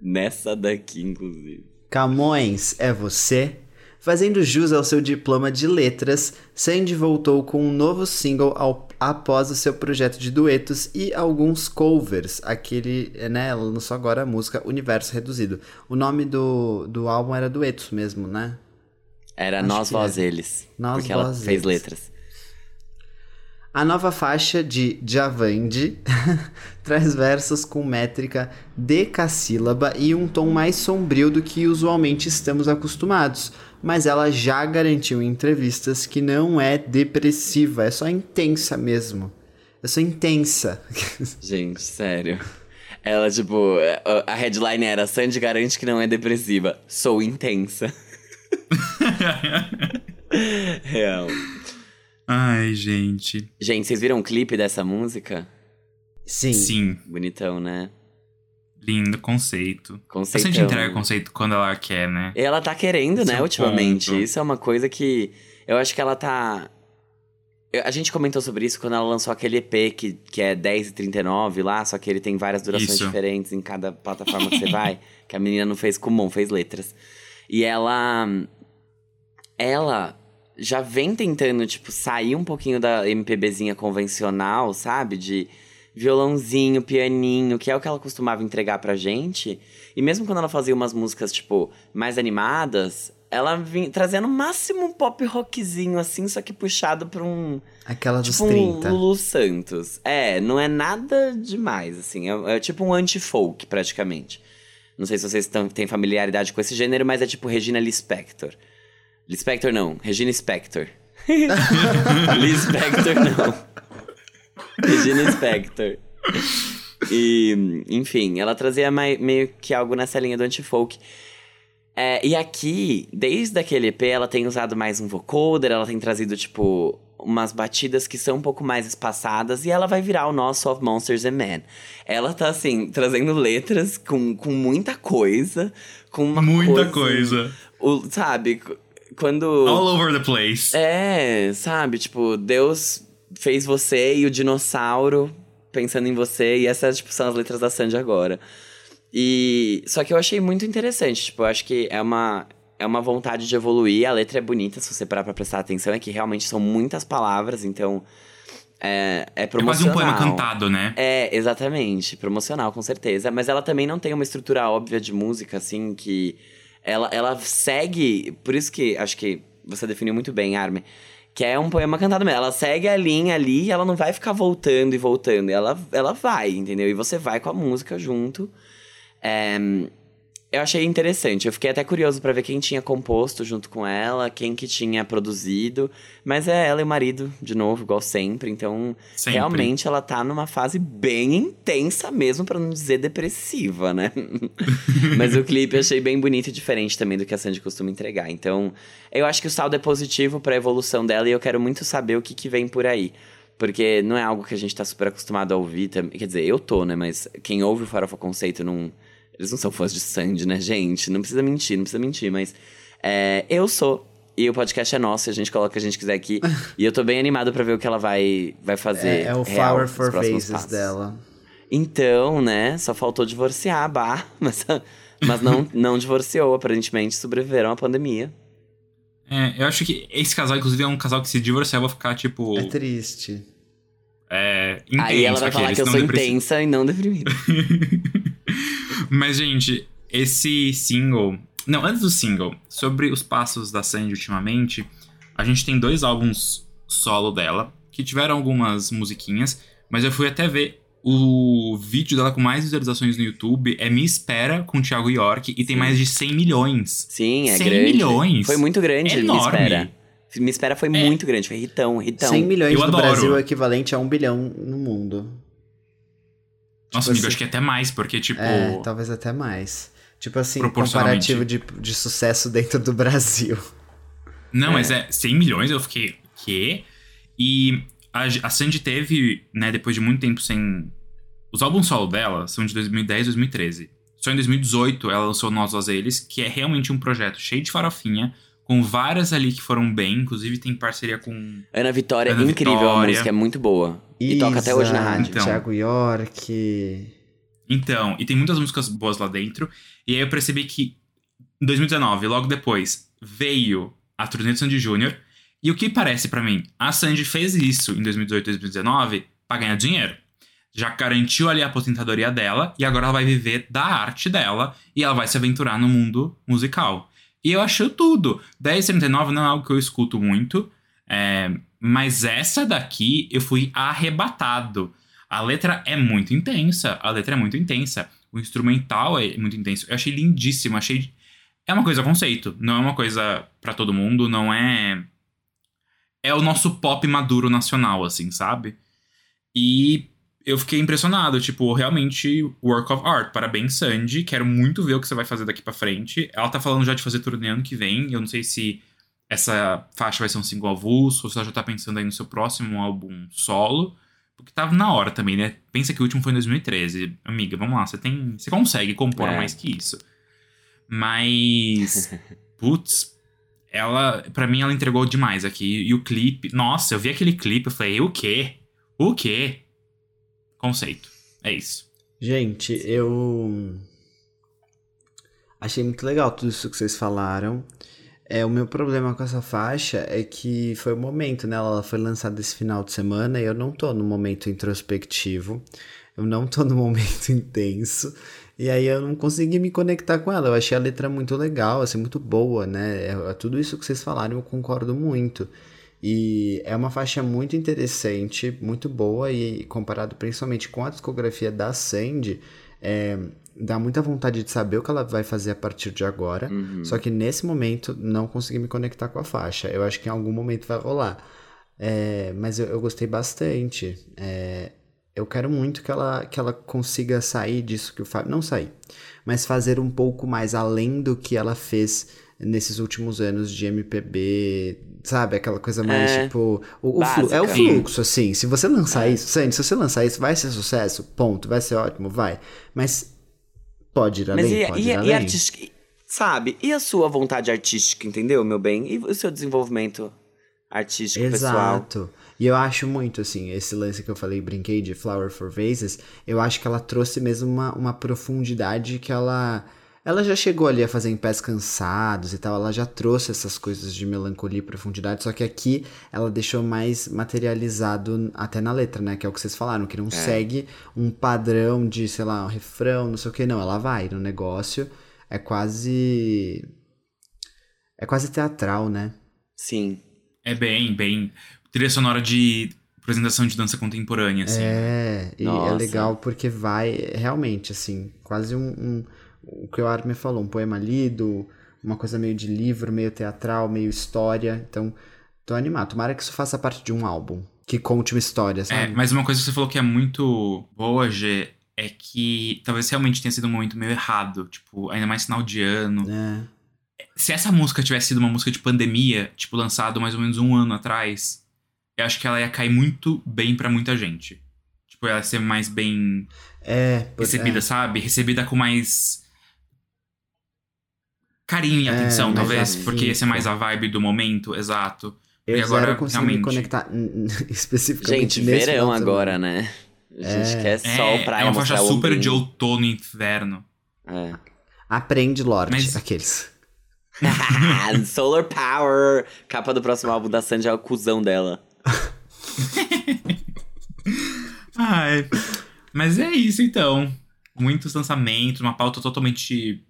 Nessa daqui, inclusive. Camões, é você? Fazendo jus ao seu diploma de letras, Sandy voltou com um novo single ao- após o seu projeto de duetos e alguns covers. Aquele, né, ela lançou agora a música Universo Reduzido. O nome do, do álbum era Duetos mesmo, né? Era Acho Nós, Vós, é. Eles. Nós, porque ela Vós, fez Eles. letras. A nova faixa de Javandi [LAUGHS] traz versos com métrica decassílaba e um tom mais sombrio do que usualmente estamos acostumados, mas ela já garantiu em entrevistas que não é depressiva, é só intensa mesmo. É só intensa. [LAUGHS] Gente, sério. Ela, tipo, a- a headline era Sandy garante que não é depressiva. Sou intensa. [LAUGHS] Real. Ai, gente. Gente, vocês viram o clipe dessa música? Sim. Sim, Bonitão, né? Lindo conceito. A Conceitão. gente entrega conceito quando ela quer, né? E ela tá querendo, Esse né, é ultimamente. ponto. Isso é uma coisa que eu acho que ela tá. A gente comentou sobre isso quando ela lançou aquele EP que, que é 10,39 lá, só que ele tem várias durações Isso. diferentes em cada plataforma que você vai. [LAUGHS] Que a menina não fez comum, fez letras. E ela. Ela já vem tentando, tipo, sair um pouquinho da MPBzinha convencional, sabe? De violãozinho, pianinho, que é o que ela costumava entregar pra gente. E mesmo quando ela fazia umas músicas, tipo, mais animadas, ela vinha trazendo no máximo um pop rockzinho, assim, só que puxado pra um. Aquela dos Tipo um 30. Lulu Santos. É, não é nada demais, assim. É, é tipo um anti-folk, praticamente. Não sei se vocês tão- têm familiaridade com esse gênero, mas é tipo Regina Lispector. Lispector não, Regina Spector. [LAUGHS] Lispector não. [LAUGHS] Regina Spector. E, enfim, ela trazia mai- meio que algo nessa linha do anti-folk. É, e aqui, desde aquele EP, ela tem usado mais um vocoder, ela tem trazido, tipo, umas batidas que são um pouco mais espaçadas e ela vai virar o nosso of Monsters and Men. Ela tá, assim, trazendo letras com, com muita coisa, com uma Muita coisa. coisa. O, sabe, quando. All over the place. É, sabe, tipo, Deus fez você e o dinossauro pensando em você, e essas, tipo, são as letras da Sandy agora. E. Só que eu achei muito interessante, tipo, eu acho que é uma. É uma vontade de evoluir, a letra é bonita, se você parar pra prestar atenção, é que realmente são muitas palavras, então. É, é É quase promocional. um poema cantado, né? É, exatamente. Promocional, com certeza. Mas ela também não tem uma estrutura óbvia de música, assim, que. Ela, ela segue. Por isso que acho que você definiu muito bem, Armin. Que é um poema cantado mesmo. Ela segue a linha ali e ela não vai ficar voltando e voltando. Ela, ela vai, entendeu? E você vai com a música junto. É, eu achei interessante. Eu fiquei até curioso pra ver quem tinha composto junto com ela, quem que tinha produzido. Mas é ela e o marido, de novo, igual sempre. Então, Sempre. realmente ela tá numa fase bem intensa mesmo, pra não dizer depressiva, né? [LAUGHS] mas o clipe eu achei bem bonito e diferente também do que a Sandy costuma entregar. Então, eu acho que o saldo é positivo pra evolução dela e eu quero muito saber o que, que vem por aí. Porque não é algo que a gente tá super acostumado a ouvir. Quer dizer, eu tô, né? Mas quem ouve o Farofa Conceito não. Eles não são fãs de Sandy, né, gente? Não precisa mentir, não precisa mentir, mas. é, eu sou. E o podcast é nosso, a gente coloca o que a gente quiser aqui. [LAUGHS] e eu tô bem animado pra ver o que ela vai, vai fazer. É, é o real, Flower for Faces passos. dela. Então, né? Só faltou divorciar, bah. [LAUGHS] Mas, mas não, não divorciou, aparentemente sobreviveram à pandemia. É, eu acho que esse casal, inclusive, é um casal que se divorciar, vou ficar, tipo. É triste. É, intenso. Aí ela vai falar que eu sou intensa e não deprimida. [LAUGHS] Mas, gente, esse single. Não, antes do single, sobre os passos da Sandy ultimamente, a gente tem dois álbuns solo dela, que tiveram algumas musiquinhas, mas eu fui até ver o vídeo dela com mais visualizações no YouTube, é Me Espera com o Thiago York, e tem Sim. mais de 100 milhões. Sim, é 100 grande. milhões? Foi muito grande, Me Enorme. Espera. Me Espera foi É. muito grande, foi hitão, hitão. 100 milhões eu no adoro. Brasil é equivalente a 1 bilhão no mundo. Nossa, Tipo amigo, assim- acho que até mais, porque, tipo. É, talvez até mais. Tipo assim, comparativo de, de sucesso [LAUGHS] dentro do Brasil. Não, É. mas é 100 milhões, eu fiquei, quê? E a, a Sandy teve, né, depois de muito tempo sem... Os álbuns solo dela são de 2010 e 2013. Só em 2018 ela lançou Nós Nós Eles, que é realmente um projeto cheio de farofinha, com várias ali que foram bem, inclusive tem parceria com... Ana Vitória, Ana incrível, a Vitória. música é muito boa. E toca até hoje na rádio. Então. Thiago York. Então, e tem muitas músicas boas lá dentro. E aí eu percebi que em 2019, logo depois, veio a turnê do Sandy Júnior. E o que parece pra mim? A Sandy fez isso em 2018 e 2019 pra ganhar dinheiro. Já garantiu ali a aposentadoria dela e agora ela vai viver da arte dela e ela vai se aventurar no mundo musical. E eu acho tudo. 1039 não é algo que eu escuto muito, é, mas essa daqui eu fui arrebatado. A letra é muito intensa, a letra é muito intensa. O instrumental é muito intenso. Eu achei lindíssimo, achei. É uma coisa conceito, não é uma coisa pra todo mundo, não é. É o nosso pop maduro nacional, assim, sabe? E eu fiquei impressionado, tipo, realmente work of art. Parabéns, Sandy. Quero muito ver o que você vai fazer daqui pra frente. Ela tá falando já de fazer turnê ano que vem. Eu não sei se essa faixa vai ser um single avulso ou se ela já tá pensando aí no seu próximo álbum solo. Porque tava na hora também, né? Pensa que o último foi em 2013. Amiga, vamos lá, você tem. Você consegue compor É. mais que isso. Mas. [LAUGHS] Putz, ela. Pra mim, ela entregou demais aqui. E o clipe. Nossa, eu vi aquele clipe, eu falei, o quê? O quê? Conceito. É isso. Gente, eu achei muito legal tudo isso que vocês falaram. É, o meu problema com essa faixa é que foi o momento, né? Ela foi lançada esse final de semana e eu não tô no momento introspectivo. Eu não tô no [LAUGHS] momento intenso. E aí eu não consegui me conectar com ela. Eu achei a letra muito legal, assim, muito boa, né? É, tudo isso que vocês falaram, eu concordo muito. E é uma faixa muito interessante, muito boa, e comparado principalmente com a discografia da Sandy, é, dá muita vontade de saber o que ela vai fazer a partir de agora. Uhum. Só que nesse momento não consegui me conectar com a faixa. Eu acho que em algum momento vai rolar. É, mas eu, eu gostei bastante. É, eu quero muito que ela, que ela consiga sair disso que o Fábio. Não sair, mas fazer um pouco mais além do que ela fez nesses últimos anos de MPB. Sabe? Aquela coisa mais É, tipo. O, o é o fluxo, assim. Se você lançar É. isso, Sandy, se você lançar isso, vai ser sucesso, ponto. Vai ser ótimo, vai. Mas pode ir Mas além, e, pode e, ir e além. artística. Sabe? E a sua vontade artística, entendeu, meu bem? E o seu desenvolvimento artístico pessoal? Exato. E eu acho muito, assim, esse lance que eu falei, brinquei de Flower for Vases, eu acho que ela trouxe mesmo uma, uma profundidade que ela. Ela já chegou ali a fazer em pés cansados e tal, ela já trouxe essas coisas de melancolia e profundidade, só que aqui ela deixou mais materializado até na letra, né? Que é o que vocês falaram, que não segue um padrão de, sei lá, um refrão, não sei o que, não. Ela vai no negócio, é quase. É quase teatral, né? Sim. É bem, bem. Trilha sonora de apresentação de dança contemporânea, assim. É, e é Nossa. legal porque vai realmente, assim, quase um, um, o que o Armin falou, um poema lido, uma coisa meio de livro, meio teatral, meio história. Então, tô animado. Tomara que isso faça parte de um álbum. Que conte uma história, É, sabe? mas uma coisa que você falou que é muito boa, G, é que talvez realmente tenha sido um momento meio errado. Tipo, ainda mais final de ano. É. Se essa música tivesse sido uma música de pandemia, tipo, lançado mais ou menos um ano atrás, eu acho que ela ia cair muito bem pra muita gente. Tipo, ela ia ser mais bem É, recebida, é. sabe? Recebida com mais carinho e É, atenção, talvez, porque ia ser mais a vibe do momento, exato. Eu E agora, zero consigo me realmente- conectar hum, [LAUGHS] hum, especificamente Gente, verão de agora, né? A gente quer É, sol, praia, é uma faixa super de outono e inverno. É. Aprende, Lorde. Mas- Aqueles. [LAUGHS] Solar Power! Capa do próximo álbum da Sandy é o cuzão dela. [LAUGHS] Ai. Mas é isso então. Muitos lançamentos, uma pauta totalmente.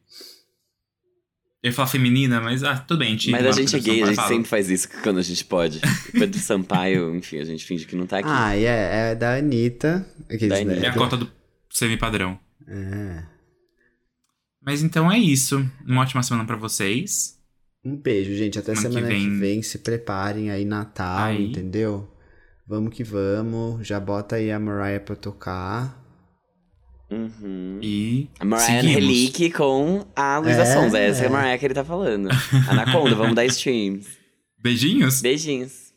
Eu ia falar feminina, mas ah, tudo bem. Mas a gente é que gay, a gente fala. sempre faz isso quando a gente pode. [LAUGHS] Pedro Sampaio, enfim, a gente finge que não tá aqui. Ah, e é, é da Anitta. Da né? Anitta. É a cota do semi-padrão. É. Mas então é isso. Uma ótima semana pra vocês. Um beijo, gente. Até Semana que semana que vem. vem. Se preparem aí, Natal, Aí. entendeu? Vamos que vamos. Já bota aí a Mariah pra tocar. Uhum. E. A Mariah. Angelique com a Luísa É. Sonza. Essa é a Mariah que ele tá falando. Anaconda, vamos dar streams. Beijinhos? Beijinhos.